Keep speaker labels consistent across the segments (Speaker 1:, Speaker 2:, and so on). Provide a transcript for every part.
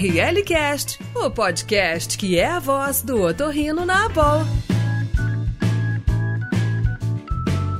Speaker 1: ORL Cast, o podcast que é a voz do otorrino na Abol.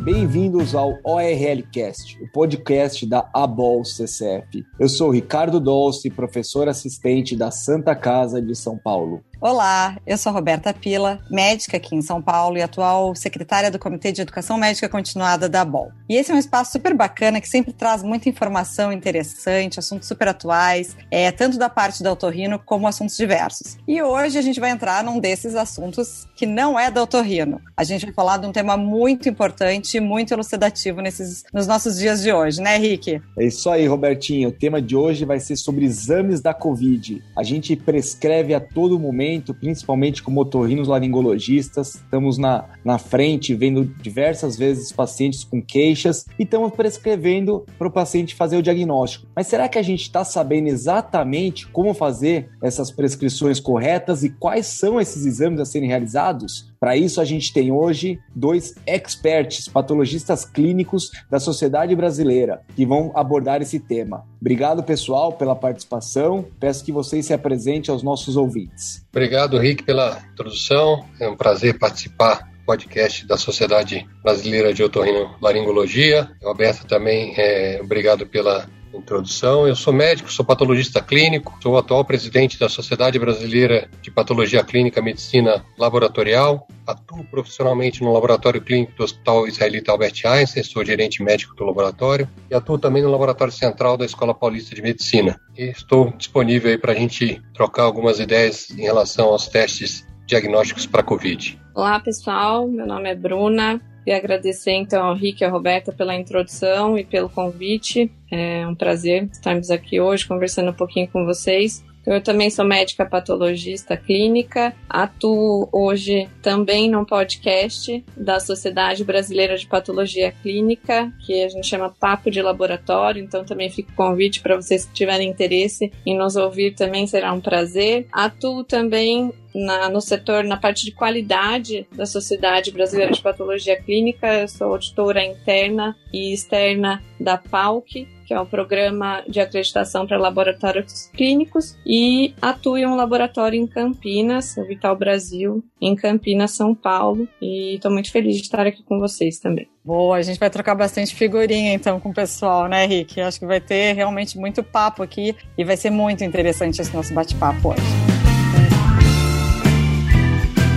Speaker 2: Bem-vindos ao ORL Cast, o podcast da ABOL CCF. Eu sou Ricardo Dolce, professor assistente da Santa Casa de São Paulo.
Speaker 3: Olá, eu sou Roberta Pila, médica aqui em São Paulo e atual secretária do Comitê de Educação Médica Continuada da BOL. E esse é um espaço super bacana que sempre traz muita informação interessante, assuntos super atuais, é, tanto da parte da Autorrino como assuntos diversos. E hoje a gente vai entrar num desses assuntos que não é da Autorrino. A gente vai falar de um tema muito importante e muito elucidativo nesses, nos nossos dias de hoje, né, Rick?
Speaker 2: É isso aí, Robertinho. O tema de hoje vai ser sobre exames da Covid. A gente prescreve a todo momento principalmente como otorrinos laringologistas. Estamos na, na frente, vendo diversas vezes pacientes com queixas e estamos prescrevendo para o paciente fazer o diagnóstico. Mas será que a gente está sabendo exatamente como fazer essas prescrições corretas e quais são esses exames a serem realizados? Para isso, a gente tem hoje dois experts, patologistas clínicos da Sociedade Brasileira, que vão abordar esse tema. Obrigado, pessoal, pela participação. Peço que vocês se apresentem aos nossos ouvintes.
Speaker 4: Obrigado, Rick, pela introdução. É um prazer participar podcast da Sociedade Brasileira de Otorrinolaringologia. Roberto também, é, obrigado pela introdução. Eu sou médico, sou patologista clínico, sou atual presidente da Sociedade Brasileira de Patologia Clínica e Medicina Laboratorial. Atuo profissionalmente no laboratório clínico do Hospital Israelita Albert Einstein, sou gerente médico do laboratório e atuo também no laboratório central da Escola Paulista de Medicina. E estou disponível aí para a gente trocar algumas ideias em relação aos testes diagnósticos para COVID.
Speaker 5: Olá, pessoal. Meu nome é Bruna, e agradecer então ao Rick e à Roberta pela introdução e pelo convite. É um prazer estarmos aqui hoje conversando um pouquinho com vocês. Eu também sou médica patologista clínica, atuo hoje também num podcast da Sociedade Brasileira de Patologia Clínica, que a gente chama Papo de Laboratório, então também fica o convite para vocês que tiverem interesse em nos ouvir também será um prazer. Atuo também na, no setor, na parte de qualidade da Sociedade Brasileira de Patologia Clínica. Eu sou auditora interna e externa da PALC, que é o Programa de Acreditação para Laboratórios Clínicos, e atuo em um laboratório em Campinas, Vital Brasil, em Campinas, São Paulo. E estou muito feliz de estar aqui com vocês também.
Speaker 3: Boa, a gente vai trocar bastante figurinha então com o pessoal, né, Rick? Acho que vai ter realmente muito papo aqui e vai ser muito interessante esse nosso bate-papo hoje.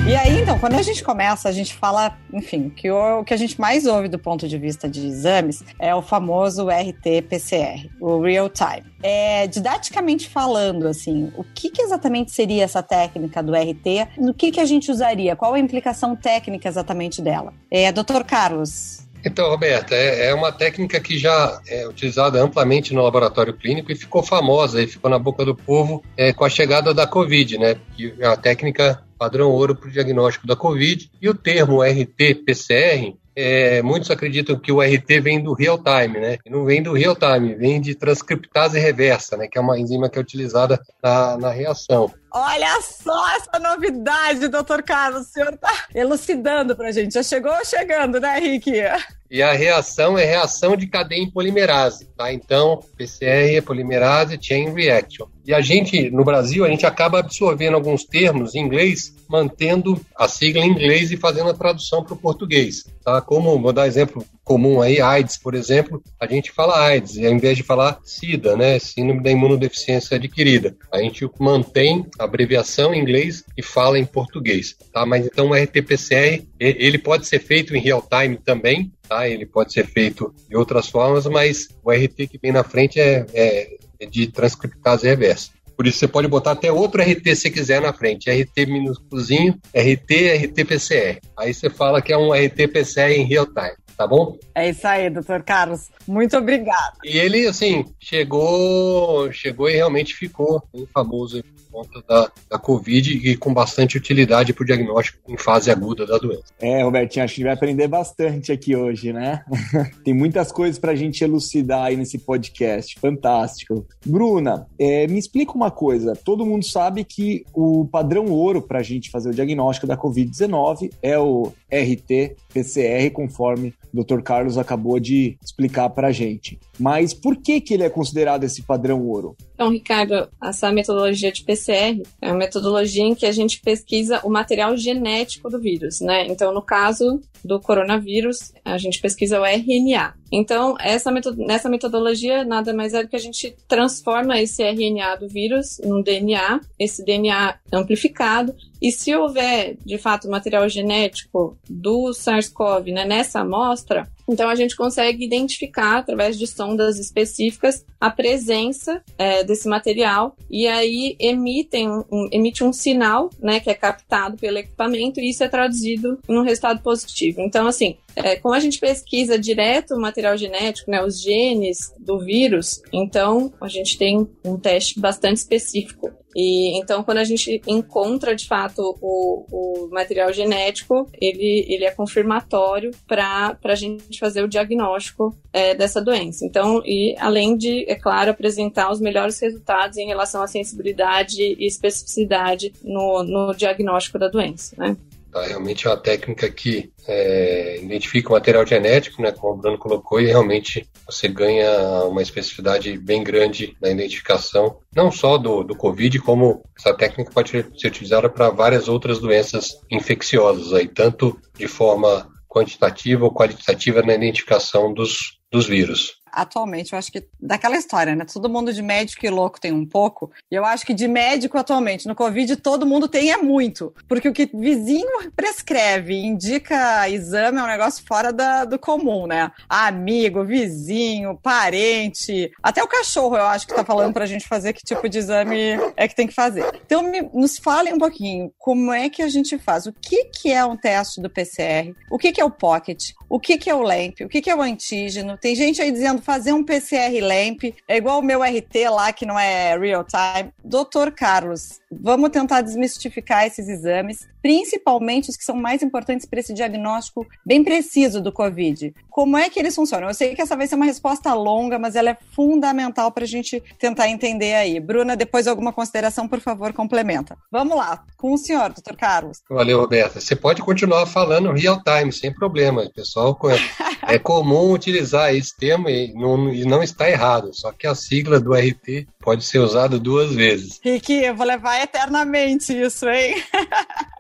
Speaker 3: E aí, então, quando a gente começa, a gente fala, enfim, que o, o que a gente mais ouve do ponto de vista de exames é o famoso RT-PCR, o real time. É, didaticamente falando, assim, o que, que, exatamente seria essa técnica do RT? No que, que a gente usaria? Qual a implicação técnica exatamente dela? É, doutor Carlos,
Speaker 4: então, Roberta, é, é, uma técnica que já é utilizada amplamente no laboratório clínico e ficou famosa e ficou na boca do povo é, com a chegada da Covid, né? Que é a técnica padrão ouro para o diagnóstico da Covid. E o termo RT-PCR é, muitos acreditam que o RT vem do real time, né? Não vem do real time, vem de transcriptase reversa, né? Que é uma enzima que é utilizada na, na reação.
Speaker 3: Olha só essa novidade, doutor Carlos. O senhor está elucidando para a gente. Já chegou chegando, né, Rick?
Speaker 4: E a reação é reação de cadeia em polimerase, tá? Então, PCR polimerase chain reaction. E a gente, no Brasil, a gente acaba absorvendo alguns termos em inglês, mantendo a sigla em inglês e fazendo a tradução para o português, tá? Como, vou dar exemplo comum aí, AIDS, por exemplo, a gente fala AIDS, ao invés de falar SIDA, né, síndrome da imunodeficiência adquirida, a gente mantém abreviação em inglês e fala em português, tá? Mas então o RT-PCR, ele pode ser feito em real time também, tá? Ele pode ser feito de outras formas, mas o RT que vem na frente é, é, é de transcriptase reversa. Por isso você pode botar até outro RT se quiser na frente. RT minúsculozinho, RT, RT-PCR. Aí você fala que é um RT-PCR em real time tá bom?
Speaker 3: É isso aí, doutor Carlos. Muito obrigado.
Speaker 4: E ele, assim, chegou, chegou e realmente ficou famoso conta da, da Covid e com bastante utilidade para o diagnóstico em fase aguda da doença.
Speaker 2: É, Robertinho, acho que vai aprender bastante aqui hoje, né? Tem muitas coisas para a gente elucidar aí nesse podcast. Fantástico. Bruna, é, me explica uma coisa. Todo mundo sabe que o padrão ouro para a gente fazer o diagnóstico da Covid-19 é o RT-PCR, conforme o Dr. Carlos acabou de explicar para a gente. Mas por que, que ele é considerado esse padrão ouro?
Speaker 5: Então, Ricardo, essa metodologia de PCR é uma metodologia em que a gente pesquisa o material genético do vírus, né? Então, no caso do coronavírus, a gente pesquisa o RNA. Então, essa nessa metodologia, nada mais é do que a gente transforma esse RNA do vírus num DNA, esse DNA amplificado, e se houver, de fato, material genético do SARS-CoV né, nessa amostra, então a gente consegue identificar através de sondas específicas a presença é, desse material. E aí emitem emite um sinal, né, que é captado pelo equipamento e isso é traduzido em um resultado positivo. Então, assim, é, como a gente pesquisa direto o material genético, né, os genes do vírus, então a gente tem um teste bastante específico. E então, quando a gente encontra de fato o, o material genético, ele, ele é confirmatório para a gente fazer o diagnóstico é, dessa doença. Então, e além de, é claro, apresentar os melhores resultados em relação à sensibilidade e especificidade no, no diagnóstico da doença, né?
Speaker 4: Tá, realmente é uma técnica que é, identifica o material genético, né, como o Bruno colocou, e realmente você ganha uma especificidade bem grande na identificação, não só do, do Covid, como essa técnica pode ser utilizada para várias outras doenças infecciosas, aí, tanto de forma quantitativa ou qualitativa na identificação dos, dos vírus
Speaker 3: atualmente, eu acho que daquela história, né? Todo mundo de médico e louco tem um pouco. E eu acho que de médico atualmente, no Covid, todo mundo tem é muito. Porque o que vizinho prescreve, indica exame é um negócio fora da, do comum, né? Amigo, vizinho, parente, até o cachorro eu acho que tá falando pra gente fazer que tipo de exame é que tem que fazer. Então, me, nos falem um pouquinho como é que a gente faz. O que, que é um teste do PCR? O que, que é o Pocket? O que, que é o LAMP? O que, que é o antígeno? Tem gente aí dizendo fazer um PCR LAMP, é igual o meu RT lá, que não é real time. Doutor Carlos, vamos tentar desmistificar esses exames, principalmente os que são mais importantes para esse diagnóstico bem preciso do Covid. Como é que eles funcionam? Eu sei que essa vai ser uma resposta longa, mas ela é fundamental para a gente tentar entender aí. Bruna, depois alguma consideração, por favor, complementa. Vamos lá, com o senhor, doutor Carlos.
Speaker 4: Valeu, Roberta. Você pode continuar falando real time, sem problema. Pessoal, é comum utilizar esse termo e não, e não está errado, só que a sigla do RT pode ser usada duas vezes.
Speaker 3: Ricky, eu vou levar eternamente isso, hein?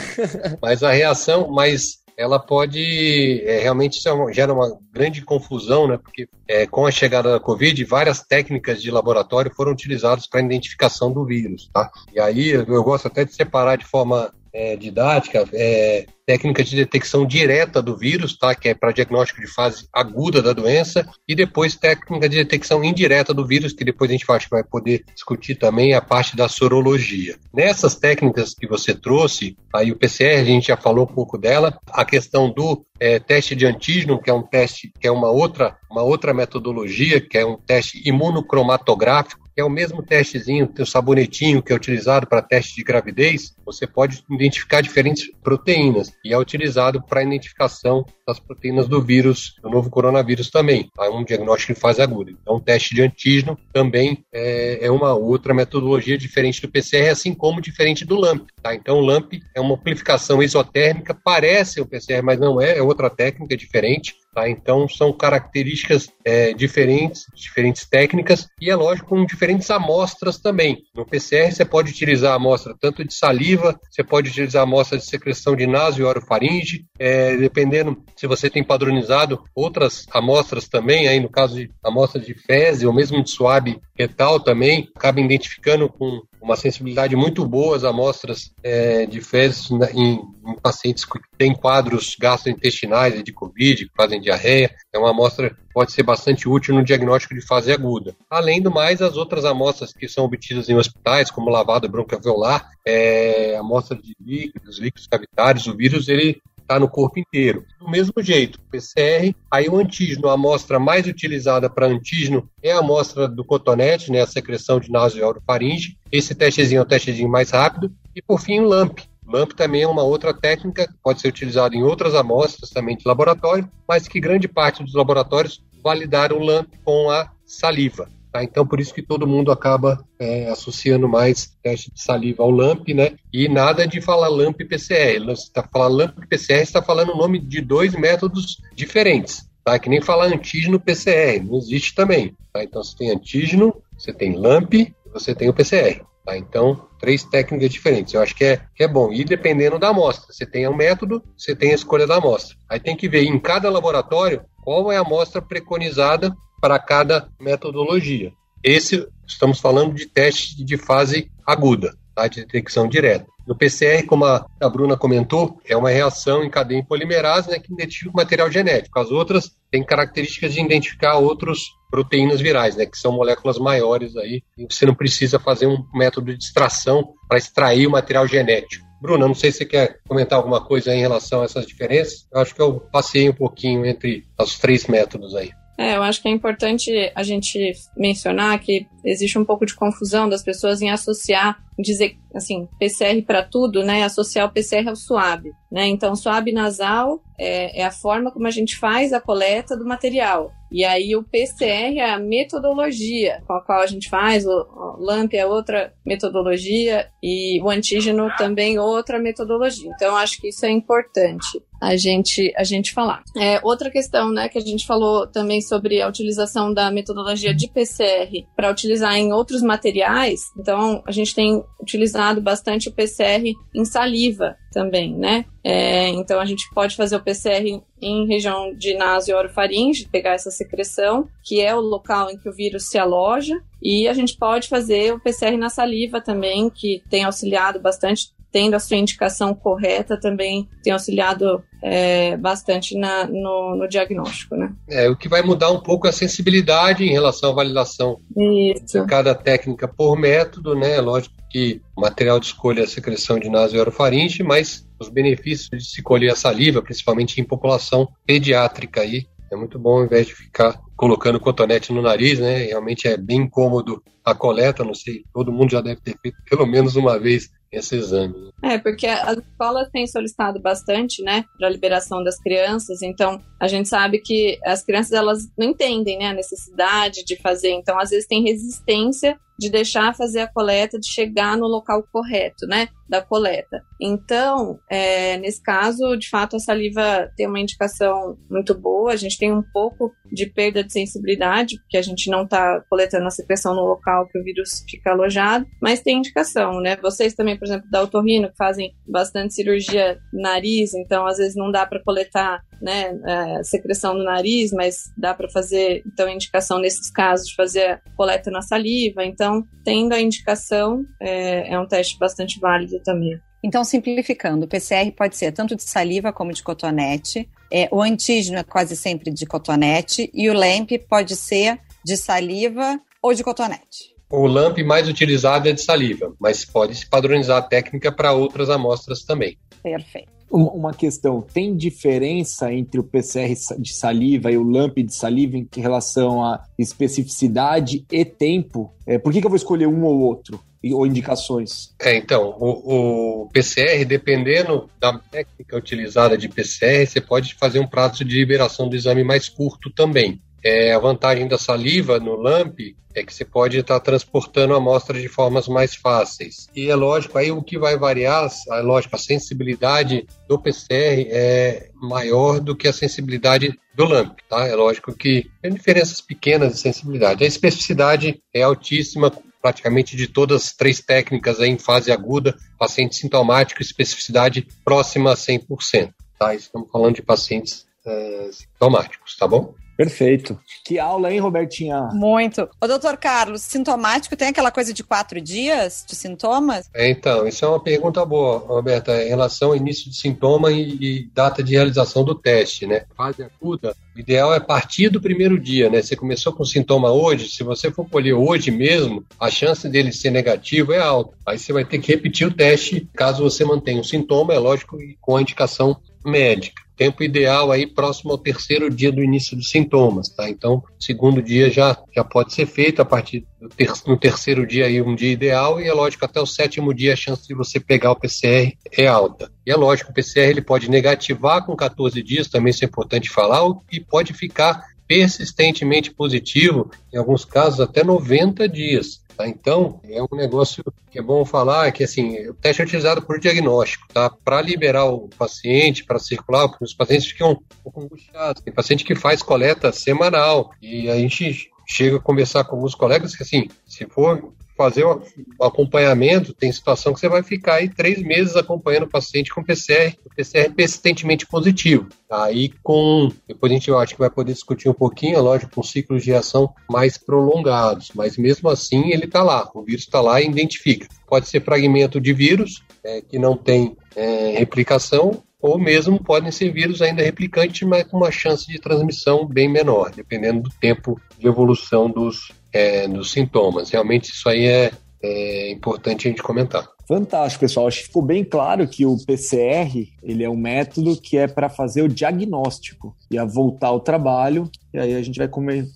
Speaker 4: mas a reação, mas ela pode é, realmente é gera uma grande confusão, né? Porque é, com a chegada da Covid, várias técnicas de laboratório foram utilizadas para identificação do vírus, tá? E aí eu gosto até de separar de forma é, didática, é, técnica de detecção direta do vírus, tá? que é para diagnóstico de fase aguda da doença, e depois técnica de detecção indireta do vírus, que depois a gente que vai poder discutir também a parte da sorologia. Nessas técnicas que você trouxe, aí o PCR, a gente já falou um pouco dela, a questão do é, teste de antígeno, que é um teste, que é uma outra, uma outra metodologia, que é um teste imunocromatográfico, que é o mesmo testezinho, o sabonetinho que é utilizado para teste de gravidez, você pode identificar diferentes proteínas e é utilizado para identificação das proteínas do vírus, do novo coronavírus também. É um diagnóstico em fase aguda. Então, o teste de antígeno também é, é, uma outra metodologia diferente do PCR, assim como diferente do LAMP. Tá? Então, o LAMP é uma amplificação isotérmica, parece o PCR, mas não é, é outra técnica diferente. Tá? Então, são características é, diferentes, diferentes técnicas, e é lógico, com diferentes amostras também. No PCR, você pode utilizar amostra tanto de saliva, você pode utilizar amostra de secreção de naso e orofaringe, é, dependendo se você tem padronizado outras amostras também, aí no caso de amostra de fezes ou mesmo de suave retal também, acaba identificando com uma sensibilidade muito boa as amostras é, de fezes em, em, pacientes que têm quadros gastrointestinais de Covid, que fazem diarreia. É uma amostra que pode ser bastante útil no diagnóstico de fase aguda. Além do mais, as outras amostras que são obtidas em hospitais, como lavado bronquialveolar, é, amostra de líquidos, líquidos cavitários, o vírus, ele está no corpo inteiro. Do mesmo jeito, PCR, aí o antígeno, a amostra mais utilizada para antígeno é a amostra do cotonete, né, a secreção de naso e orofaringe. Esse testezinho é o testezinho mais rápido. E por fim, o LAMP. LAMP também é uma outra técnica, pode ser utilizado em outras amostras também de laboratório, mas que grande parte dos laboratórios validaram o LAMP com a saliva. Tá? Então, por isso que todo mundo acaba é, associando mais teste de saliva ao LAMP, né? E nada de falar LAMP e PCR. Você está falando LAMP e PCR, está falando o nome de dois métodos diferentes. tá? Que nem falar antígeno PCR, não existe também, tá? Então você tem antígeno, você tem LAMP você tem o PCR, tá? Então, três técnicas diferentes. Eu acho que é, que é bom. E dependendo da amostra, você tem um método, você tem a escolha da amostra. Aí tem que ver em cada laboratório qual é a amostra preconizada para cada metodologia. Esse, estamos falando de teste de fase aguda, tá? de detecção direta. No PCR, como a, Bruna comentou, é uma reação em cadeia polimerase né, que identifica o material genético. As outras têm características de identificar outras proteínas virais, né, que são moléculas maiores aí, e você não precisa fazer um método de extração para extrair o material genético. Bruna, não sei se você quer comentar alguma coisa em relação a essas diferenças. Eu acho que eu passei um pouquinho entre os três métodos aí.
Speaker 5: É, eu acho que é importante a gente mencionar que existe um pouco de confusão das pessoas em associar, dizer assim, PCR para tudo, né? Associar o PCR ao SWAB, né? Então, SWAB nasal é, é a forma como a gente faz a coleta do material. E aí o PCR é a metodologia com a qual a gente faz, o, o LAMP é outra metodologia e o antígeno também outra metodologia. Então acho que isso é importante a gente a gente falar. É, outra questão, né, que a gente falou também sobre a utilização da metodologia de PCR para utilizar em outros materiais. Então a gente tem utilizado bastante o PCR em saliva também, né? É, então a gente pode fazer o PCR em região de naso e orofaringe, pegar essa secreção, que é o local em que o vírus se aloja, e a gente pode fazer o PCR na saliva também, que tem auxiliado bastante, tendo a sua indicação correta, também tem auxiliado é, bastante na, no, no, diagnóstico, né?
Speaker 4: É, o que vai mudar um pouco é a sensibilidade em relação à validação
Speaker 5: Isso.
Speaker 4: de cada técnica por método, né? Lógico que o material de escolha é a secreção de nasoorofaringe, mas os benefícios de se colher a saliva, principalmente em população pediátrica aí, é muito bom ao invés de ficar colocando cotonete no nariz, né? Realmente é bem cômodo a coleta, não sei, todo mundo já deve ter feito pelo menos uma vez esse exame.
Speaker 5: É, porque as escolas têm solicitado bastante, né, para a liberação das crianças, então a gente sabe que as crianças elas não entendem, né, a necessidade de fazer, então às vezes tem resistência de deixar fazer a coleta, de chegar no local correto, né, da coleta. Então, é, nesse caso, de fato, a saliva tem uma indicação muito boa, a gente tem um pouco de perda de sensibilidade, porque a gente não está coletando a secreção no local que o vírus fica alojado, mas tem indicação, né? Vocês também, por exemplo, da otorrino, que fazem bastante cirurgia nariz, então às vezes não dá para coletar né, é, secreção no nariz, mas dá para fazer, então, indicação nesses casos de fazer coleta na saliva. Então, tendo a indicação, é, é um teste bastante válido também.
Speaker 3: Então, simplificando, o PCR pode ser tanto de saliva como de cotonete, é, o antígeno é quase sempre de cotonete e o LAMP pode ser de saliva ou de cotonete.
Speaker 4: O LAMP mais utilizado é de saliva, mas pode se padronizar a técnica para outras amostras também.
Speaker 3: Perfeito.
Speaker 2: Uma questão, tem diferença entre o PCR de saliva e o LAMP de saliva em relação a especificidade e tempo? É, por que, que eu vou escolher um ou outro? ou indicações?
Speaker 4: É, então, o, o, PCR, dependendo da técnica utilizada de PCR, você pode fazer um prazo de liberação do exame mais curto também. É, a vantagem da saliva no LAMP é que você pode estar transportando a amostra de formas mais fáceis. E é lógico, aí o que vai variar, é lógico, a sensibilidade do PCR é maior do que a sensibilidade do LAMP, tá? É lógico que tem diferenças pequenas de sensibilidade. A especificidade é altíssima, praticamente de todas as três técnicas em fase aguda, paciente sintomático, especificidade próxima a 100%, tá? Estamos falando de pacientes é, sintomáticos, tá bom?
Speaker 2: Perfeito. Que aula, hein, Robertinha?
Speaker 3: Muito. Ô, doutor Carlos, sintomático tem aquela coisa de quatro dias de sintomas?
Speaker 4: É, então, isso é uma pergunta boa, Roberta, em relação ao início de sintoma e, e data de realização do teste, né? Fase aguda, o ideal é partir do primeiro dia, né? Você começou com sintoma hoje, se você for colher hoje mesmo, a chance dele ser negativo é alta. Aí você vai ter que repetir o teste caso você mantenha o sintoma, é lógico, com a indicação médica tempo ideal aí próximo ao terceiro dia do início dos sintomas, tá? Então, segundo dia já, já pode ser feito a partir do ter, no terceiro dia aí um dia ideal e é lógico até o sétimo dia a chance de você pegar o PCR é alta. E é lógico, o PCR ele pode negativar com 14 dias, também isso é importante falar, e pode ficar persistentemente positivo, em alguns casos até 90 dias. Tá? Então, é um negócio que é bom falar que assim, o teste é utilizado por diagnóstico, tá? Para liberar o paciente, para circular, porque os pacientes ficam um pouco angustiados. Tem paciente que faz coleta semanal e a gente chega a conversar com alguns colegas que assim, se for fazer o acompanhamento, tem situação que você vai ficar aí três meses acompanhando o paciente com PCR, PCR persistentemente positivo. Aí com, depois a gente acho que vai poder discutir um pouquinho, é lógico, com ciclos de reação mais prolongados, mas mesmo assim ele está lá, o vírus está lá e identifica. Pode ser fragmento de vírus, é, que não tem é, replicação, ou mesmo podem ser vírus ainda replicantes, mas com uma chance de transmissão bem menor, dependendo do tempo de evolução dos, é, dos sintomas. Realmente isso aí é, é importante a gente comentar.
Speaker 2: Fantástico, pessoal. Acho que ficou bem claro que o PCR ele é um método que é para fazer o diagnóstico e a voltar ao trabalho. E aí a gente vai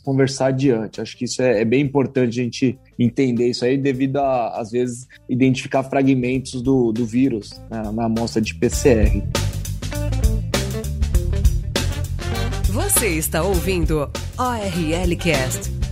Speaker 2: conversar adiante. Acho que isso é, é bem importante a gente entender isso aí, devido a, às vezes, identificar fragmentos do, do vírus né, na amostra de PCR.
Speaker 1: Você está ouvindo ORL Cast.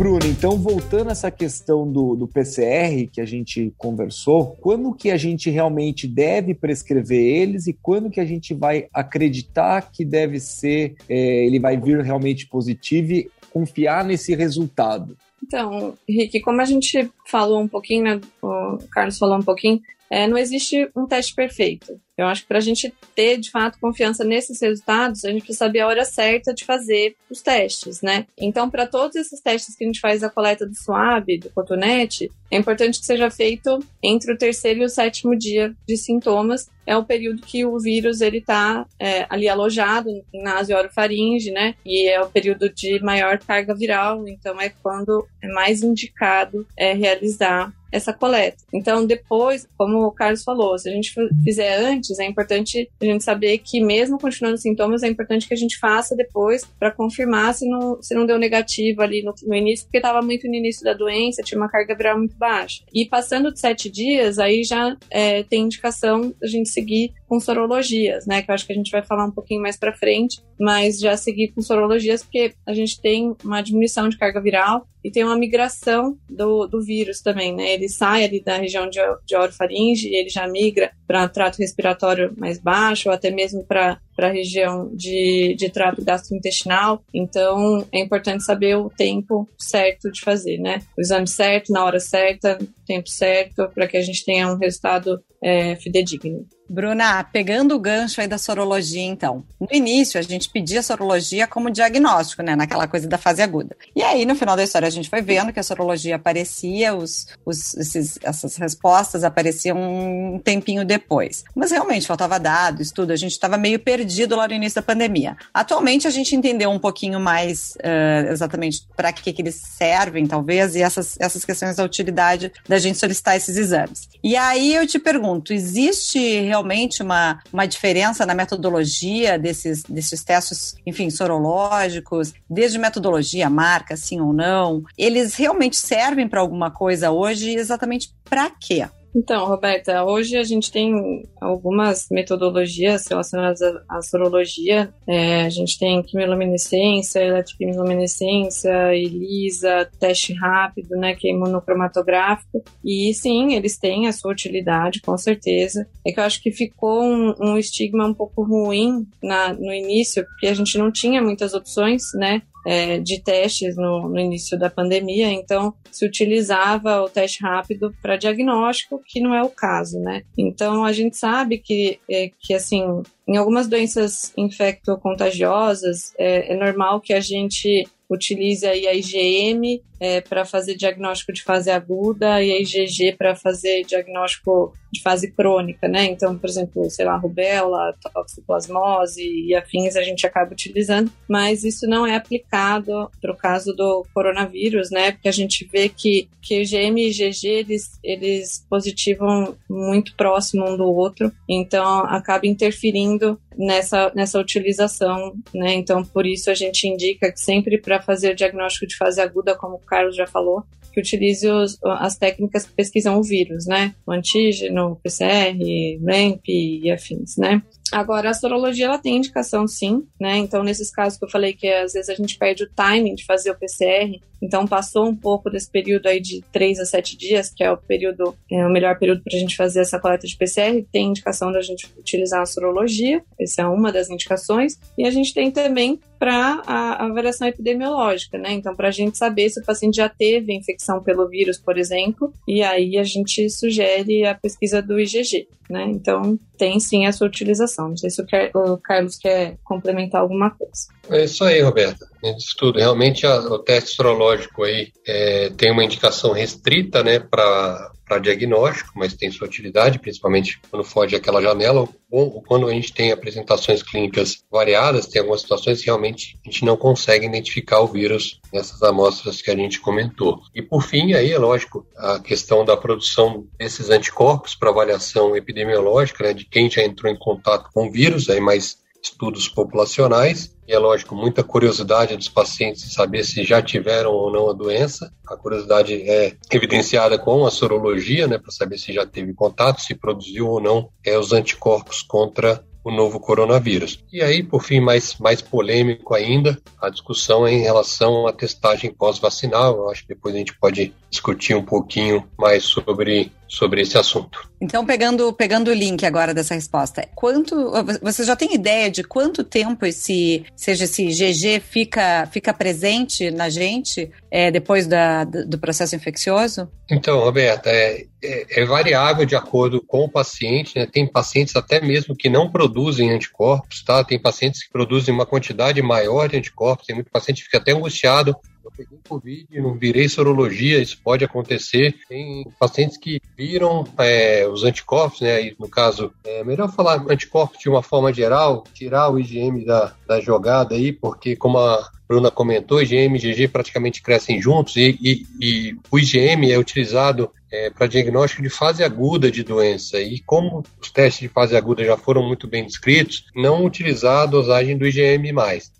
Speaker 2: Bruno, então voltando a essa questão do, do PCR que a gente conversou, quando que a gente realmente deve prescrever eles e quando que a gente vai acreditar que deve ser, é, ele vai vir realmente positivo e confiar nesse resultado?
Speaker 5: Então, Rick, como a gente falou um pouquinho, né, o Carlos falou um pouquinho, é, não existe um teste perfeito. Eu acho que para a gente ter, de fato, confiança nesses resultados, a gente precisa saber a hora certa de fazer os testes, né? Então, para todos esses testes que a gente faz a coleta do suave, do cotonete, é importante que seja feito entre o terceiro e o sétimo dia de sintomas. É o período que o vírus ele está é, ali alojado na orofaringe, né? E é o período de maior carga viral. Então, é quando é mais indicado é, realizar essa coleta. Então, depois, como o Carlos falou, se a gente fizer antes, é importante a gente saber que, mesmo continuando sintomas, é importante que a gente faça depois para confirmar se não, se não deu negativo ali no, no início, porque estava muito no início da doença, tinha uma carga viral muito baixa. E passando de sete dias, aí já é, tem indicação a gente seguir com sorologias, né? Que eu acho que a gente vai falar um pouquinho mais para frente, mas já seguir com sorologias porque a gente tem uma diminuição de carga viral e tem uma migração do, do vírus também, né? Ele sai ali da região de, de orofaringe e ele já migra para trato respiratório mais baixo, ou até mesmo para a região de, de trato gastrointestinal. Então, é importante saber o tempo certo de fazer, né? O exame certo, na hora certa, tempo certo, para que a gente tenha um resultado é, fidedigno.
Speaker 3: Bruna, pegando o gancho aí da sorologia, então. No início, a gente pedia sorologia como diagnóstico, né? Naquela coisa da fase aguda. E aí, no final da história, a gente foi vendo que a sorologia aparecia, os, os, esses, essas respostas apareciam um tempinho depois. Mas realmente faltava dados, tudo. A gente estava meio perdido lá no início da pandemia. Atualmente, a gente entendeu um pouquinho mais uh, exatamente para que, que eles servem, talvez, e essas, essas questões da utilidade da gente solicitar esses exames. E aí eu te pergunto: existe realmente uma, uma diferença na metodologia desses, desses testes, enfim, sorológicos, desde metodologia, marca, sim ou não? Eles realmente servem para alguma coisa hoje? Exatamente para quê?
Speaker 5: Então, Roberta, hoje a gente tem algumas metodologias relacionadas à, sorologia. É, a gente tem quimiluminescência, eletroquimiluminescência, ELISA, teste rápido, né, que é imunocromatográfico. E sim, eles têm a sua utilidade, com certeza. É que eu acho que ficou um, um estigma um pouco ruim na, no início, porque a gente não tinha muitas opções, né? É, de testes no, no, início da pandemia, então se utilizava o teste rápido para diagnóstico, que não é o caso, né? Então a gente sabe que, é, que assim, em algumas doenças infectocontagiosas, é, é normal que a gente utilize aí a IgM é, para fazer diagnóstico de fase aguda e a IgG para fazer diagnóstico de fase crônica, né? Então, por exemplo, sei lá, rubéola, toxoplasmose e afins a gente acaba utilizando, mas isso não é aplicado para o caso do coronavírus, né? Porque a gente vê que, que IgM e IgG eles, eles positivam muito próximo um do outro, então acaba interferindo nessa, nessa utilização, né? Então, por isso a gente indica que sempre para fazer o diagnóstico de fase aguda, como Carlos já falou, que utilize os, as técnicas que pesquisam o vírus, né? O antígeno, PCR, LAMP e afins, né? Agora, a sorologia ela tem indicação sim, né? Então, nesses casos que eu falei que às vezes a gente perde o timing de fazer o PCR, Então passou um pouco desse período aí de 3 a 7 dias, que é o período, é o melhor período para a gente fazer essa coleta de PCR. Tem indicação da gente utilizar a sorologia, essa é uma das indicações. E a gente tem também para a avaliação epidemiológica, né? Então, para a gente saber se o paciente já teve infecção pelo vírus, por exemplo, e aí a gente sugere a pesquisa do IgG, né? Então, tem sim a sua utilização. Não sei se o Carlos quer complementar alguma coisa.
Speaker 4: É isso aí, Roberta. Isso tudo. Realmente, a, o teste sorológico aí é, tem uma indicação restrita, né, para para diagnóstico, mas tem sua utilidade, principalmente quando foge aquela janela, ou quando a gente tem apresentações clínicas variadas, tem algumas situações que realmente a gente não consegue identificar o vírus nessas amostras que a gente comentou. E por fim, aí é lógico, a questão da produção desses anticorpos para avaliação epidemiológica, né, de quem já entrou em contato com o vírus, aí mais estudos populacionais, é lógico, muita curiosidade dos pacientes de saber se já tiveram ou não a doença. A curiosidade é evidenciada com a sorologia, né, para saber se já teve contato, se produziu ou não é, os anticorpos contra o novo coronavírus. E aí, por fim, mais, mais polêmico ainda, a discussão é em relação à testagem pós-vacinal. Eu acho que depois a gente pode discutir um pouquinho mais sobre, sobre esse assunto.
Speaker 3: Então, pegando, pegando o link agora dessa resposta, quanto você já tem ideia de quanto tempo esse, seja esse GG fica, fica presente na gente é, depois da, do processo infeccioso?
Speaker 4: Então, Roberta, é, é, é, variável de acordo com o paciente, né? Tem pacientes até mesmo que não produzem anticorpos, tá? Tem pacientes que produzem uma quantidade maior de anticorpos, tem muito paciente que fica até angustiado peguei Covid, não virei sorologia, isso pode acontecer. Tem pacientes que viram é, os anticorpos, né? E no caso, é melhor falar anticorpos de uma forma geral, tirar o IgM da, da jogada aí, porque como a Bruna comentou, IgM e IgG praticamente crescem juntos e, e, e o IgM é utilizado é, para diagnóstico de fase aguda de doença. E como os testes de fase aguda já foram muito bem descritos, não utilizar a dosagem do IgM.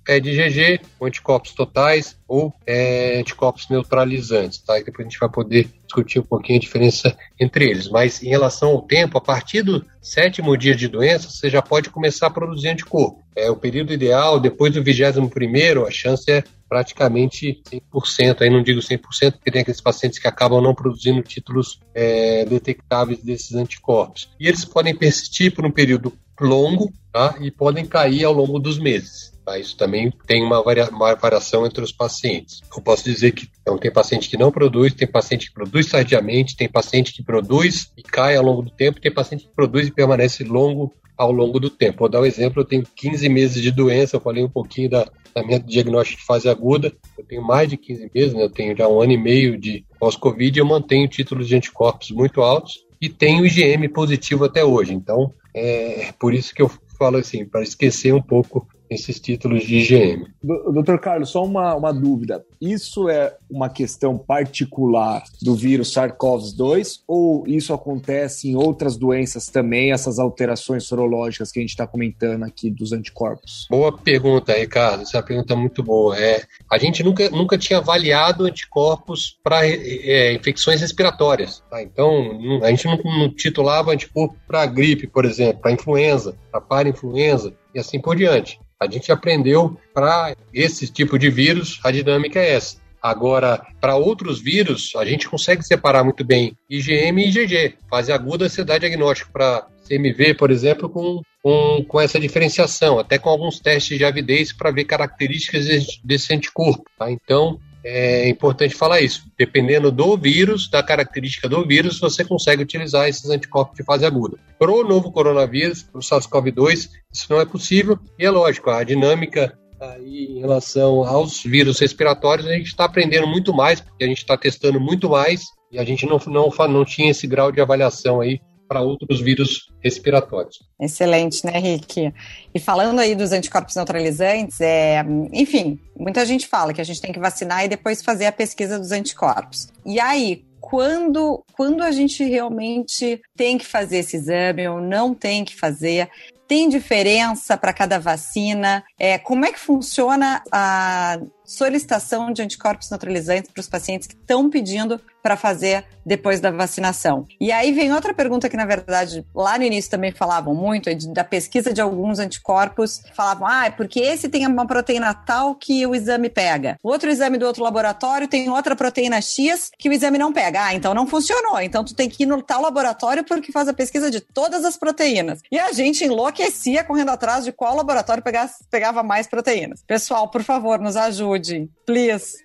Speaker 4: É de IgG, anticorpos totais ou é, anticorpos neutralizantes, tá? E depois a gente vai poder discutir um pouquinho a diferença entre eles. Mas em relação ao tempo, a partir do sétimo dia de doença, você já pode começar a produzir anticorpo. É o período ideal, depois do vigésimo primeiro, a chance é praticamente 100%. Aí não digo 100%, porque tem aqueles pacientes que acabam não produzindo títulos é, detectáveis desses anticorpos. E eles podem persistir por um período longo tá? e podem cair ao longo dos meses. Tá? Isso também tem uma, varia uma, variação entre os pacientes. Eu posso dizer que então, tem paciente que não produz, tem paciente que produz tardiamente, tem paciente que produz e cai ao longo do tempo, tem paciente que produz e permanece longo ao longo do tempo. Vou dar um exemplo, eu tenho 15 meses de doença, eu falei um pouquinho da, da minha diagnóstico de fase aguda, eu tenho mais de 15 meses, né? eu tenho já um ano e meio de pós-Covid, eu mantenho títulos de anticorpos muito altos e tenho IgM positivo até hoje. Então, é por isso que eu falo assim, para esquecer um pouco esses títulos de IgM.
Speaker 2: Doutor Carlos, só uma, uma dúvida. Isso é uma questão particular do vírus SARS-CoV-2 ou isso acontece em outras doenças também, essas alterações sorológicas que a gente está comentando aqui dos anticorpos?
Speaker 4: Boa pergunta, Ricardo. Essa é pergunta muito boa. É, a gente nunca, nunca tinha avaliado anticorpos para é, infecções respiratórias. Tá? Então, a gente não, não titulava anticorpo para gripe, por exemplo, para influenza, para para-influenza e assim por diante. A gente aprendeu para esse tipo de vírus, a dinâmica é essa. Agora, para outros vírus, a gente consegue separar muito bem IgM e IgG. Fase aguda dá diagnóstico para CMV, por exemplo, com, com, com, essa diferenciação, até com alguns testes de avidez para ver características desse anticorpo. Tá? Então, é importante falar isso. Dependendo do vírus, da característica do vírus, você consegue utilizar esses anticorpos de fase aguda. Para o novo coronavírus, para o SARS-CoV-2, isso não é possível. E é lógico, a dinâmica aí em relação aos vírus respiratórios, a gente está aprendendo muito mais, porque a gente está testando muito mais e a gente não, não, não tinha esse grau de avaliação aí para outros vírus respiratórios.
Speaker 3: Excelente, né, Rick? E falando aí dos anticorpos neutralizantes, é, enfim, muita gente fala que a gente tem que vacinar e depois fazer a pesquisa dos anticorpos. E aí, quando, quando a gente realmente tem que fazer esse exame ou não tem que fazer? Tem diferença para cada vacina? É, como é que funciona a solicitação de anticorpos neutralizantes para os pacientes que estão pedindo para fazer depois da vacinação. E aí vem outra pergunta que, na verdade, lá no início também falavam muito, é da pesquisa de alguns anticorpos, falavam, ah, é porque esse tem uma proteína tal que o exame pega. O outro exame do outro laboratório tem outra proteína X que o exame não pega. Ah, então não funcionou. Então tu tem que ir no tal laboratório porque faz a pesquisa de todas as proteínas. E a gente enlouquecia correndo atrás de qual laboratório pegava mais proteínas. Pessoal, por favor, nos ajude. Please.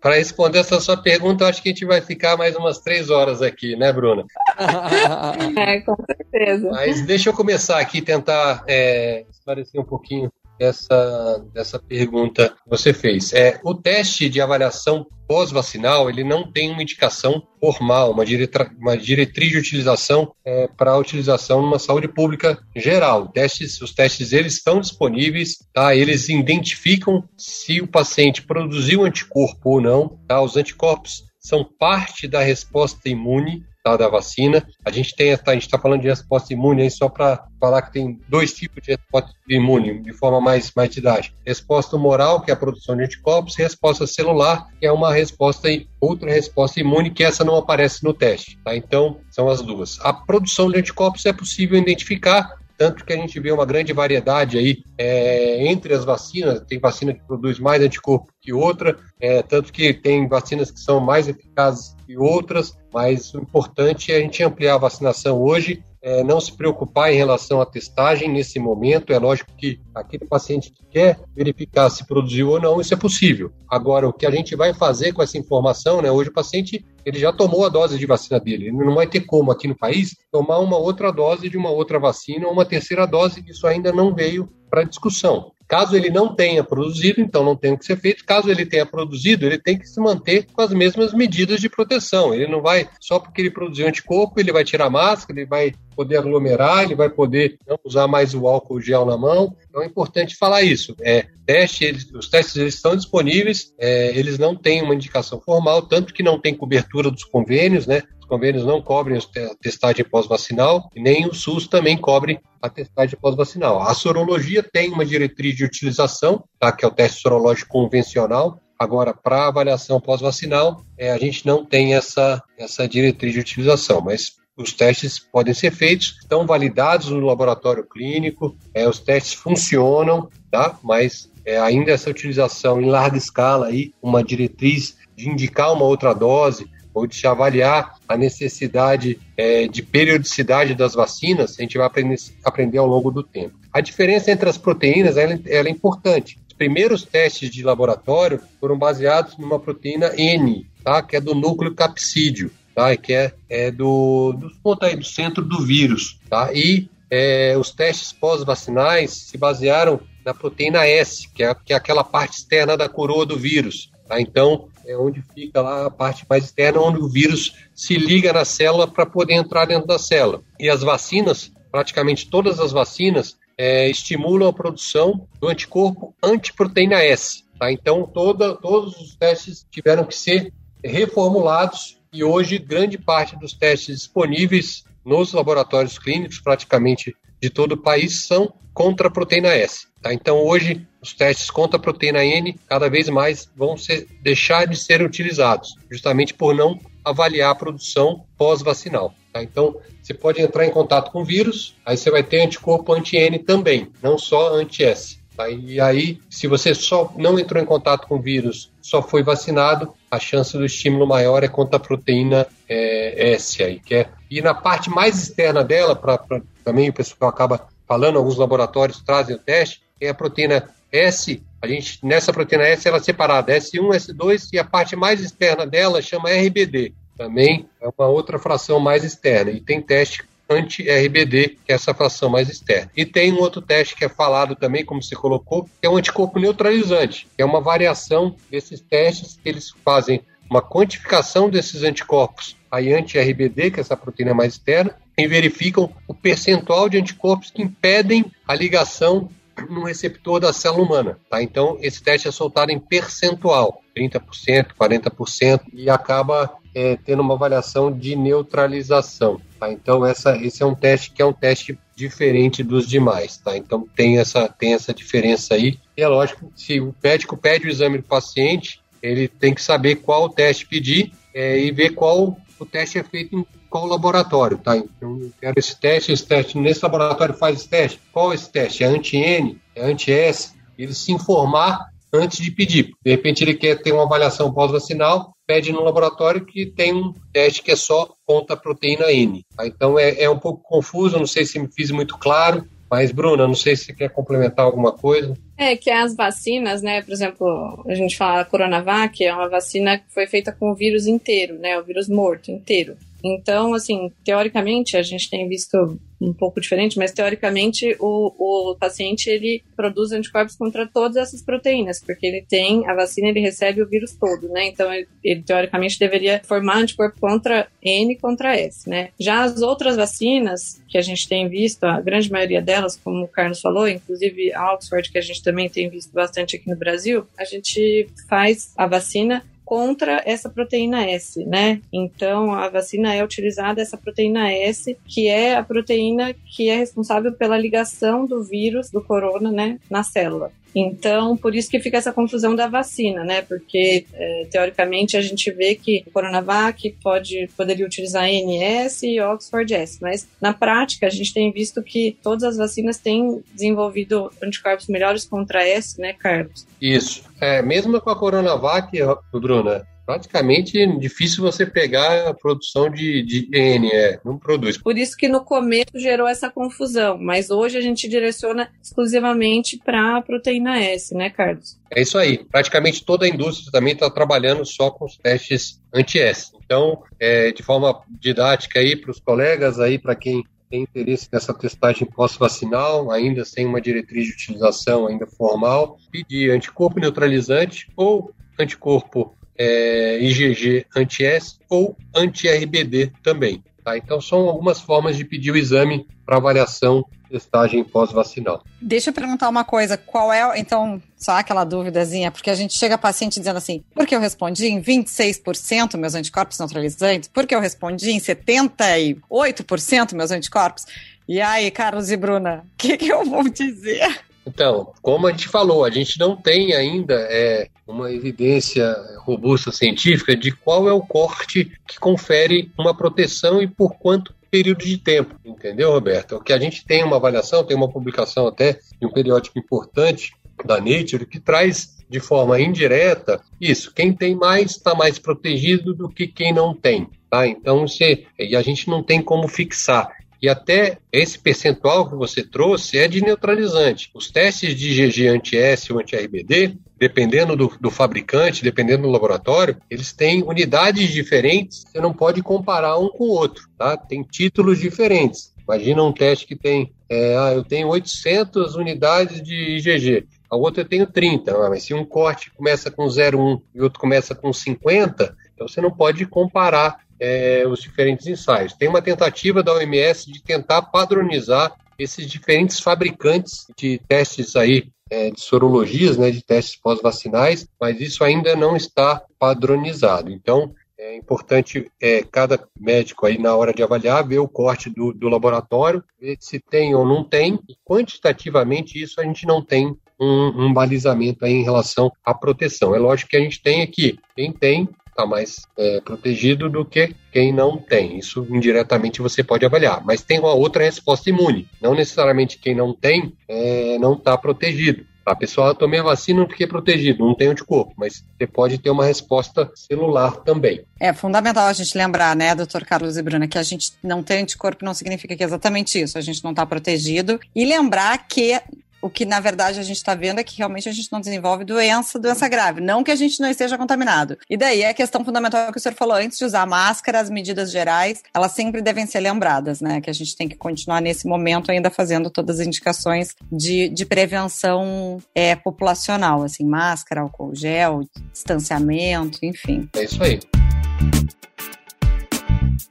Speaker 4: Para responder essa sua pergunta, eu acho que a gente vai ficar mais umas três horas aqui, né, Bruna?
Speaker 5: é, com certeza.
Speaker 4: Mas deixa eu começar aqui, tentar é, esclarecer um pouquinho essa, dessa pergunta que você fez. É, o teste de avaliação pós-vacinal, ele não tem uma indicação formal, uma, diretra, uma diretriz de utilização é, para utilização numa saúde pública geral. Testes, os testes eles estão disponíveis, tá? Eles identificam se o paciente produziu anticorpo ou não, tá? Os anticorpos são parte da resposta imune da vacina. A gente tem a gente está falando de resposta imune aí só para falar que tem dois tipos de resposta imune, de forma mais, mais didática. Resposta humoral, que é a produção de anticorpos, resposta celular, que é uma resposta, outra resposta imune, que essa não aparece no teste. Tá? Então, são as duas. A produção de anticorpos é possível identificar tanto que a gente vê uma grande variedade aí é, entre as vacinas, tem vacina que produz mais anticorpo que outra, é, tanto que tem vacinas que são mais eficazes que outras, mas o importante é a gente ampliar a vacinação hoje é, não se preocupar em relação à testagem nesse momento. É lógico que aquele paciente que quer verificar se produziu ou não, isso é possível. Agora, o que a gente vai fazer com essa informação, né? Hoje o paciente ele já tomou a dose de vacina dele. Ele não vai ter como aqui no país tomar uma outra dose de uma outra vacina ou uma terceira dose. Isso ainda não veio para discussão. Caso ele não tenha produzido, então não tem o que ser feito. Caso ele tenha produzido, ele tem que se manter com as mesmas medidas de proteção. Ele não vai, só porque ele produziu anticorpo, ele vai tirar a máscara, ele vai poder aglomerar, ele vai poder não usar mais o álcool gel na mão. Então é importante falar isso. É, teste, eles, os testes eles estão disponíveis, é, eles não têm uma indicação formal, tanto que não tem cobertura dos convênios, né? Convênios não cobrem a testagem pós-vacinal nem o SUS também cobre a testagem pós-vacinal. A sorologia tem uma diretriz de utilização, tá, que é o teste sorológico convencional. Agora, para avaliação pós-vacinal, é, a gente não tem essa, essa diretriz de utilização, mas os testes podem ser feitos, estão validados no laboratório clínico, é, os testes funcionam, tá? mas é, ainda essa utilização em larga escala, aí, uma diretriz de indicar uma outra dose, ou de avaliar a necessidade é, de periodicidade das vacinas, a gente vai aprender, aprender ao longo do tempo. A diferença entre as proteínas ela, ela é importante. Os primeiros testes de laboratório foram baseados numa proteína N, tá? que é do núcleo capsídeo, tá? que é, é do, do, aí, do centro do vírus. Tá? E é, os testes pós-vacinais se basearam na proteína S, que é, que é aquela parte externa da coroa do vírus. Tá? Então, é onde fica lá a parte mais externa, onde o vírus se liga na célula para poder entrar dentro da célula. E as vacinas, praticamente todas as vacinas, é, estimulam a produção do anticorpo antiproteína S. Tá? Então, toda, todos os testes tiveram que ser reformulados e hoje grande parte dos testes disponíveis nos laboratórios clínicos, praticamente de todo o país, são contra a proteína S. Tá? Então, hoje, os testes contra a proteína N cada vez mais vão ser, deixar de ser utilizados, justamente por não avaliar a produção pós-vacinal. Tá? Então, você pode entrar em contato com o vírus, aí você vai ter anticorpo anti-N também, não só anti-S. Tá? E aí, se você só não entrou em contato com o vírus, só foi vacinado, a chance do estímulo maior é contra a proteína é, S aí, que é, e na parte mais externa dela, pra, também o pessoal acaba falando, alguns laboratórios trazem o teste, é a proteína S, a gente, nessa proteína S, ela é separada, S1, S2, e a parte mais externa dela chama RBD. Também é uma outra fração mais externa. E tem teste anti-RBD, que é essa fração mais externa. E tem um outro teste que é falado também, como você colocou, que é o anticorpo neutralizante, que é uma variação desses testes que eles fazem uma quantificação desses anticorpos aí anti-RBD, que é essa proteína mais externa, e verificam o percentual de anticorpos que impedem a ligação no receptor da célula humana. Tá? Então, esse teste é soltado em percentual, 30%, 40%, e acaba é, tendo uma avaliação de neutralização. Tá? Então, essa, esse é um teste que é um teste diferente dos demais. Tá? Então, tem essa, tem essa diferença aí. E é lógico, se o médico pede o exame do paciente, ele tem que saber qual teste pedir é, e ver qual o teste é feito em qual laboratório, tá? Então, eu quero esse teste, esse teste, nesse laboratório faz esse teste. Qual é esse teste? É anti-N? É anti-S? Ele se informar antes de pedir. De repente ele quer ter uma avaliação pós-vacinal, pede no laboratório que tem um teste que é só contra a proteína N. Tá? Então é, é um pouco confuso, não sei se me fiz muito claro, mas, Bruna, não sei se você quer complementar alguma coisa.
Speaker 5: É que as vacinas, né? Por exemplo, a gente fala a Coronavac, é uma vacina que foi feita com o vírus inteiro, né? O vírus morto inteiro. Então, assim, teoricamente, a gente tem visto um pouco diferente, mas teoricamente o, o paciente ele produz anticorpos contra todas essas proteínas, porque ele tem a vacina, ele recebe o vírus todo, né? Então ele, ele teoricamente deveria formar anticorpo contra N contra S, né? Já as outras vacinas que a gente tem visto, a grande maioria delas, como o Carlos falou, inclusive a Oxford, que a gente também tem visto bastante aqui no Brasil, a gente faz a vacina contra essa proteína S, né? Então, a vacina é utilizada essa proteína S, que é a proteína que é responsável pela ligação do vírus do corona, né, na célula. Então, por isso que fica essa confusão da vacina, né? Porque, é, teoricamente, a gente vê que o Coronavac pode, poderia utilizar NS e Oxford S, mas na prática a gente tem visto que todas as vacinas têm desenvolvido anticorpos melhores contra S, né, Carlos?
Speaker 4: Isso. É, mesmo com a Coronavac, Bruna, praticamente difícil você pegar a produção de, de é, não produz.
Speaker 5: Por isso que no começo gerou essa confusão, mas hoje a gente direciona exclusivamente para a proteína S, né, Carlos?
Speaker 4: É isso aí. Praticamente toda a indústria também está trabalhando só com os testes anti-S. Então, é, de forma didática aí para os colegas aí, para quem tem interesse nessa testagem pós-vacinal, ainda sem uma diretriz de utilização ainda formal, pedir anticorpo neutralizante ou anticorpo é, IgG anti-S ou anti-RBD também. Tá? Então, são algumas formas de pedir o exame para avaliação testagem pós-vacinal.
Speaker 3: Deixa eu perguntar uma coisa, qual é, então, só aquela dúvidazinha, porque a gente chega a paciente dizendo assim, porque eu respondi em 26% meus anticorpos neutralizantes, porque eu respondi em 78% meus anticorpos, e aí, Carlos e Bruna, o que, que eu vou dizer?
Speaker 4: Então, como a gente falou, a gente não tem ainda é, uma evidência robusta científica de qual é o corte que confere uma proteção e por quanto período de tempo, entendeu, Roberto? O que a gente tem uma avaliação, tem uma publicação até de um periódico importante da Nature que traz de forma indireta isso. Quem tem mais está mais protegido do que quem não tem. Tá? Então, se, e a gente não tem como fixar. E até esse percentual que você trouxe é de neutralizante. Os testes de IgG anti-S ou anti-RBD, dependendo do, do, fabricante, dependendo do laboratório, eles têm unidades diferentes, você não pode comparar um com o outro, tá? Tem títulos diferentes. Imagina um teste que tem, é, ah, eu tenho 800 unidades de IgG, a outra eu tenho 30, ah, mas se um corte começa com 0,1 e outro começa com 50, então você não pode comparar é, os diferentes ensaios. Tem uma tentativa da OMS de tentar padronizar esses diferentes fabricantes de testes aí é, de sorologias, né, de testes pós-vacinais, mas isso ainda não está padronizado. Então, é importante é, cada médico aí na hora de avaliar ver o corte do, do laboratório, ver se tem ou não tem. E quantitativamente isso a gente não tem um, um balizamento aí em relação à proteção. É lógico que a gente tem aqui quem tem está mais é, protegido do que quem não tem. Isso indiretamente você pode avaliar. Mas tem uma outra resposta imune. Não necessariamente quem não tem é, não está protegido. A pessoa tomei a vacina, não fiquei protegido, não tem anticorpo, mas você pode ter uma resposta celular também.
Speaker 3: É fundamental a gente lembrar, né, doutor Carlos e Bruna, que a gente não tem anticorpo não significa que é exatamente isso, a gente não está protegido. E lembrar que o que, na verdade, a gente está vendo é que realmente a gente não desenvolve doença, doença grave. Não que a gente não esteja contaminado. E daí a questão fundamental que o senhor falou antes de usar máscara, as medidas gerais, elas sempre devem ser lembradas, né? Que a gente tem que continuar nesse momento ainda fazendo todas as indicações de, de prevenção é, populacional, assim, máscara, álcool gel, distanciamento, enfim.
Speaker 4: É isso aí.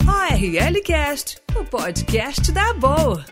Speaker 1: ORL Cast, o podcast da boa.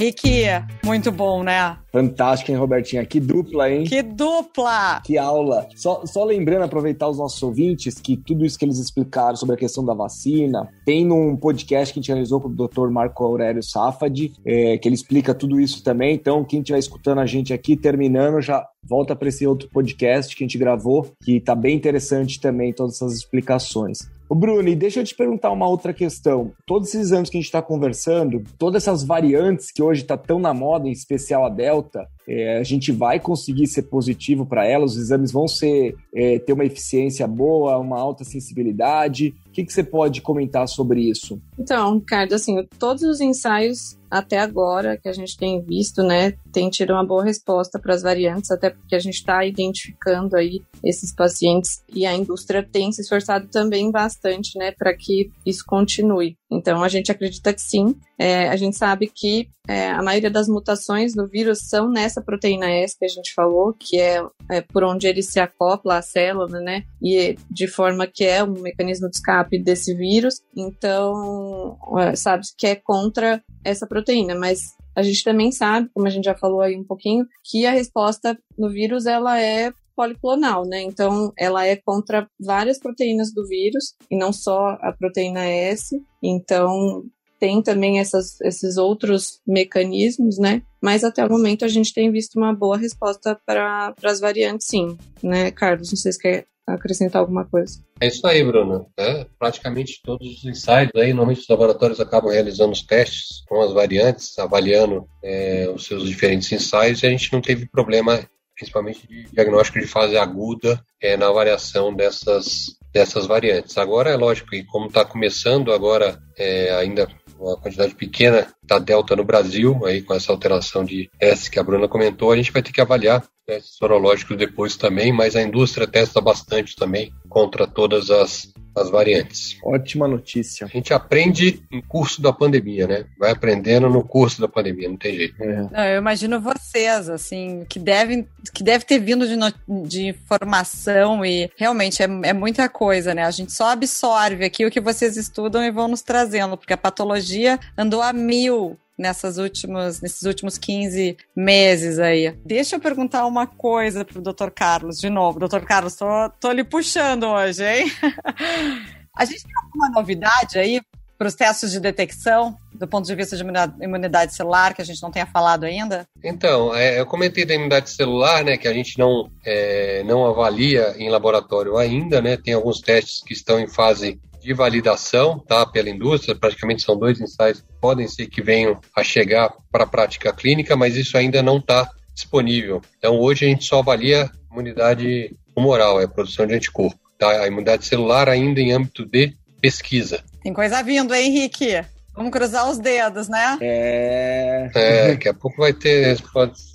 Speaker 3: Ricky, muito bom, né?
Speaker 2: Fantástico, hein, Robertinha? Que dupla, hein?
Speaker 3: Que dupla!
Speaker 2: Que aula! Só, só lembrando, aproveitar os nossos ouvintes, que tudo isso que eles explicaram sobre a questão da vacina, tem num podcast que a gente realizou com o Dr. Marco Aurélio Safadi, é, que ele explica tudo isso também. Então, quem estiver escutando a gente aqui, terminando, já volta para esse outro podcast que a gente gravou, que tá bem interessante também, todas essas explicações. O Bruno, e deixa eu te perguntar uma outra questão. Todos esses anos que a gente está conversando, todas essas variantes que hoje está tão na moda, em especial a Delta, é, a gente vai conseguir ser positivo para elas, os exames vão ser é, ter uma eficiência boa, uma alta sensibilidade. Que, que você pode comentar sobre isso?
Speaker 5: Então, Ricardo, assim, todos os ensaios até agora que a gente tem visto, né, tem tido uma boa resposta para as variantes, até porque a gente está identificando aí esses pacientes e a indústria tem se esforçado também bastante, né, para que isso continue. Então, a gente acredita que sim. É, a gente sabe que é, a maioria das mutações do vírus são nessa proteína S que a gente falou, que é, é por onde ele se acopla à célula, né? E de forma que é um mecanismo de escape desse vírus. Então, é, sabe que é contra essa proteína, mas a gente também sabe, como a gente já falou aí um pouquinho, que a resposta no vírus ela é policlonal, né? Então, ela é contra várias proteínas do vírus e não só a proteína S. Então, tem também essas, esses outros mecanismos, né? Mas até o momento a gente tem visto uma boa resposta para as variantes, sim, né, Carlos? Não sei se quer acrescentar alguma coisa.
Speaker 4: É isso aí, Bruno. É, praticamente todos os ensaios aí, normalmente os laboratórios acabam realizando os testes com as variantes, avaliando é, os seus diferentes ensaios e a gente não teve problema principalmente de diagnóstico de fase aguda é, na variação dessas, dessas variantes. Agora é lógico que como está começando agora é, ainda uma quantidade pequena da delta no Brasil, aí com essa alteração de S que a Bruna comentou, a gente vai ter que avaliar testes sorológicos depois também, mas a indústria testa bastante também contra todas as as variantes.
Speaker 2: Ótima notícia.
Speaker 4: A gente aprende em curso da pandemia, né? Vai aprendendo no curso da pandemia, não tem jeito. É.
Speaker 3: Não, eu imagino vocês, assim, que devem que deve ter vindo de, no, de informação e realmente é, é muita coisa, né? A gente só absorve aqui o que vocês estudam e vão nos trazendo, porque a patologia andou a mil nessas últimas, nesses últimos 15 meses aí. Deixa eu perguntar uma coisa pro Dr. Carlos, de novo. Dr. Carlos, tô, tô lhe puxando hoje, hein? A gente tem alguma novidade aí para os testes de detecção, do ponto de vista de imunidade celular, que a gente não tenha falado ainda?
Speaker 4: Então, é, eu comentei da imunidade celular, né, que a gente não, é, não avalia em laboratório ainda, né, tem alguns testes que estão em fase de validação tá, pela indústria, praticamente são dois ensaios que podem ser que venham a chegar para a prática clínica, mas isso ainda não está disponível. Então, hoje a gente só avalia imunidade humoral, é a produção de anticorpo. Tá? A imunidade celular ainda em âmbito de pesquisa.
Speaker 3: Tem coisa vindo, hein, Henrique? Vamos cruzar os dedos, né?
Speaker 2: É.
Speaker 4: É, daqui a pouco vai ter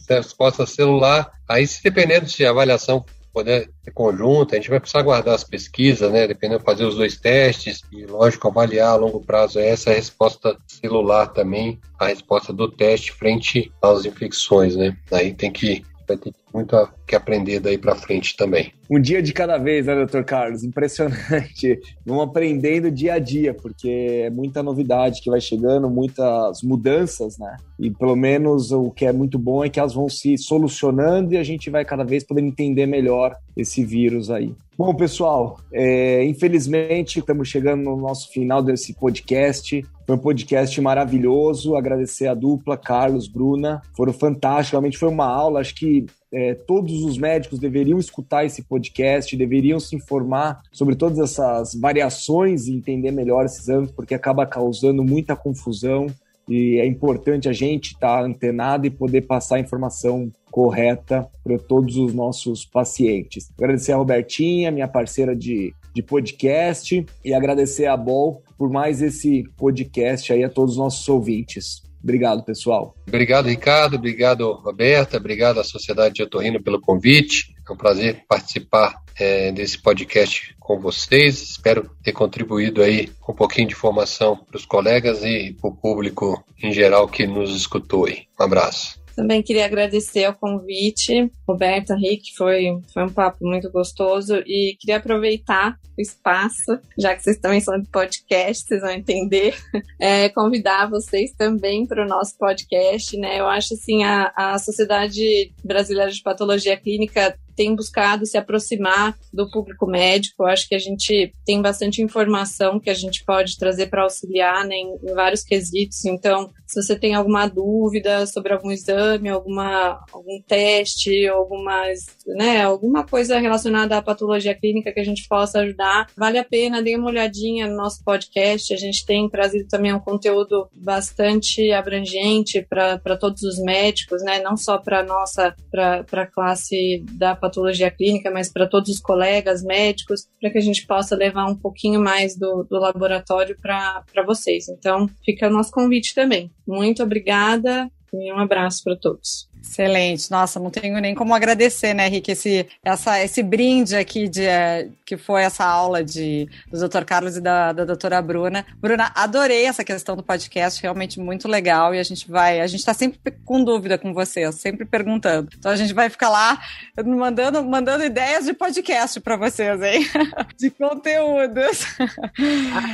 Speaker 4: resposta celular. Aí, se dependendo se a avaliação poder ser conjunta, a gente vai precisar guardar as pesquisas, né? Dependendo, fazer os dois testes e, lógico, avaliar a longo prazo essa resposta celular também, a resposta do teste frente às infecções, né? Aí tem que vai ter muito que aprender daí para frente também.
Speaker 2: Um dia de cada vez, né, doutor Carlos? Impressionante. Vamos aprendendo dia a dia, porque é muita novidade que vai chegando, muitas mudanças, né? E pelo menos o que é muito bom é que elas vão se solucionando e a gente vai cada vez poder entender melhor esse vírus aí. Bom, pessoal, é, infelizmente estamos chegando no nosso final desse podcast. Foi um podcast maravilhoso. Agradecer a dupla, Carlos, Bruna. Foram fantásticos. Realmente foi uma aula. Acho que é, todos os médicos deveriam escutar esse podcast, deveriam se informar sobre todas essas variações e entender melhor esses anos, porque acaba causando muita confusão e é importante a gente estar tá antenado e poder passar a informação correta para todos os nossos pacientes. Agradecer a Robertinha, minha parceira de, de podcast, e agradecer a Bol por mais esse podcast aí a todos os nossos ouvintes. Obrigado, pessoal.
Speaker 4: Obrigado, Ricardo. Obrigado, Roberta. Obrigado à Sociedade de Otorrino pelo convite. É um prazer participar é, desse podcast com vocês. Espero ter contribuído aí com um pouquinho de informação para os colegas e para o público em geral que nos escutou aí. Um abraço.
Speaker 5: Também queria agradecer o convite Roberta, Rick, foi, foi um papo muito gostoso e queria aproveitar o espaço, já que vocês também são de podcast, vocês vão entender, é, convidar vocês também para o nosso podcast, né? Eu acho assim, a, a Sociedade Brasileira de Patologia Clínica tem buscado se aproximar do público médico. Eu acho que a gente tem bastante informação que a gente pode trazer para auxiliar né, em, vários quesitos. Então, se você tem alguma dúvida sobre algum exame, alguma, algum teste, algumas, né, alguma coisa relacionada à patologia clínica que a gente possa ajudar, vale a pena, dê uma olhadinha no nosso podcast. A gente tem trazido também um conteúdo bastante abrangente para todos os médicos, né, não só para nossa, para a classe da patologia clínica, mas para todos os colegas médicos, para que a gente possa levar um pouquinho mais do, do laboratório para vocês. Então, fica o nosso convite também. Muito obrigada e um abraço para todos.
Speaker 3: Excelente. Nossa, não tenho nem como agradecer, né, Rick, esse, essa, esse brinde aqui de, é, que foi essa aula de, do Dr. Carlos e da, da doutora Bruna. Bruna, adorei essa questão do podcast, realmente muito legal. E a gente vai, a gente está sempre com dúvida com você, sempre perguntando. Então a gente vai ficar lá mandando, mandando ideias de podcast para vocês, hein? de conteúdos.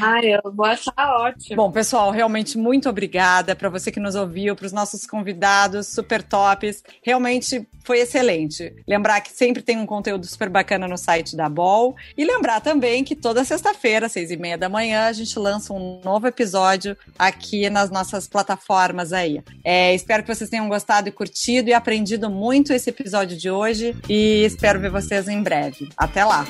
Speaker 5: Ah, eu vou achar ótimo.
Speaker 3: Bom, pessoal, realmente muito obrigada para você que nos ouviu, para os nossos convidados, super top Realmente foi excelente. Lembrar que sempre tem um conteúdo super bacana no site da Bol. E lembrar também que toda sexta-feira, seis e meia da manhã, a gente lança um novo episódio aqui nas nossas plataformas aí. É, espero que vocês tenham gostado e curtido e aprendido muito esse episódio de hoje. E espero ver vocês em breve. Até lá!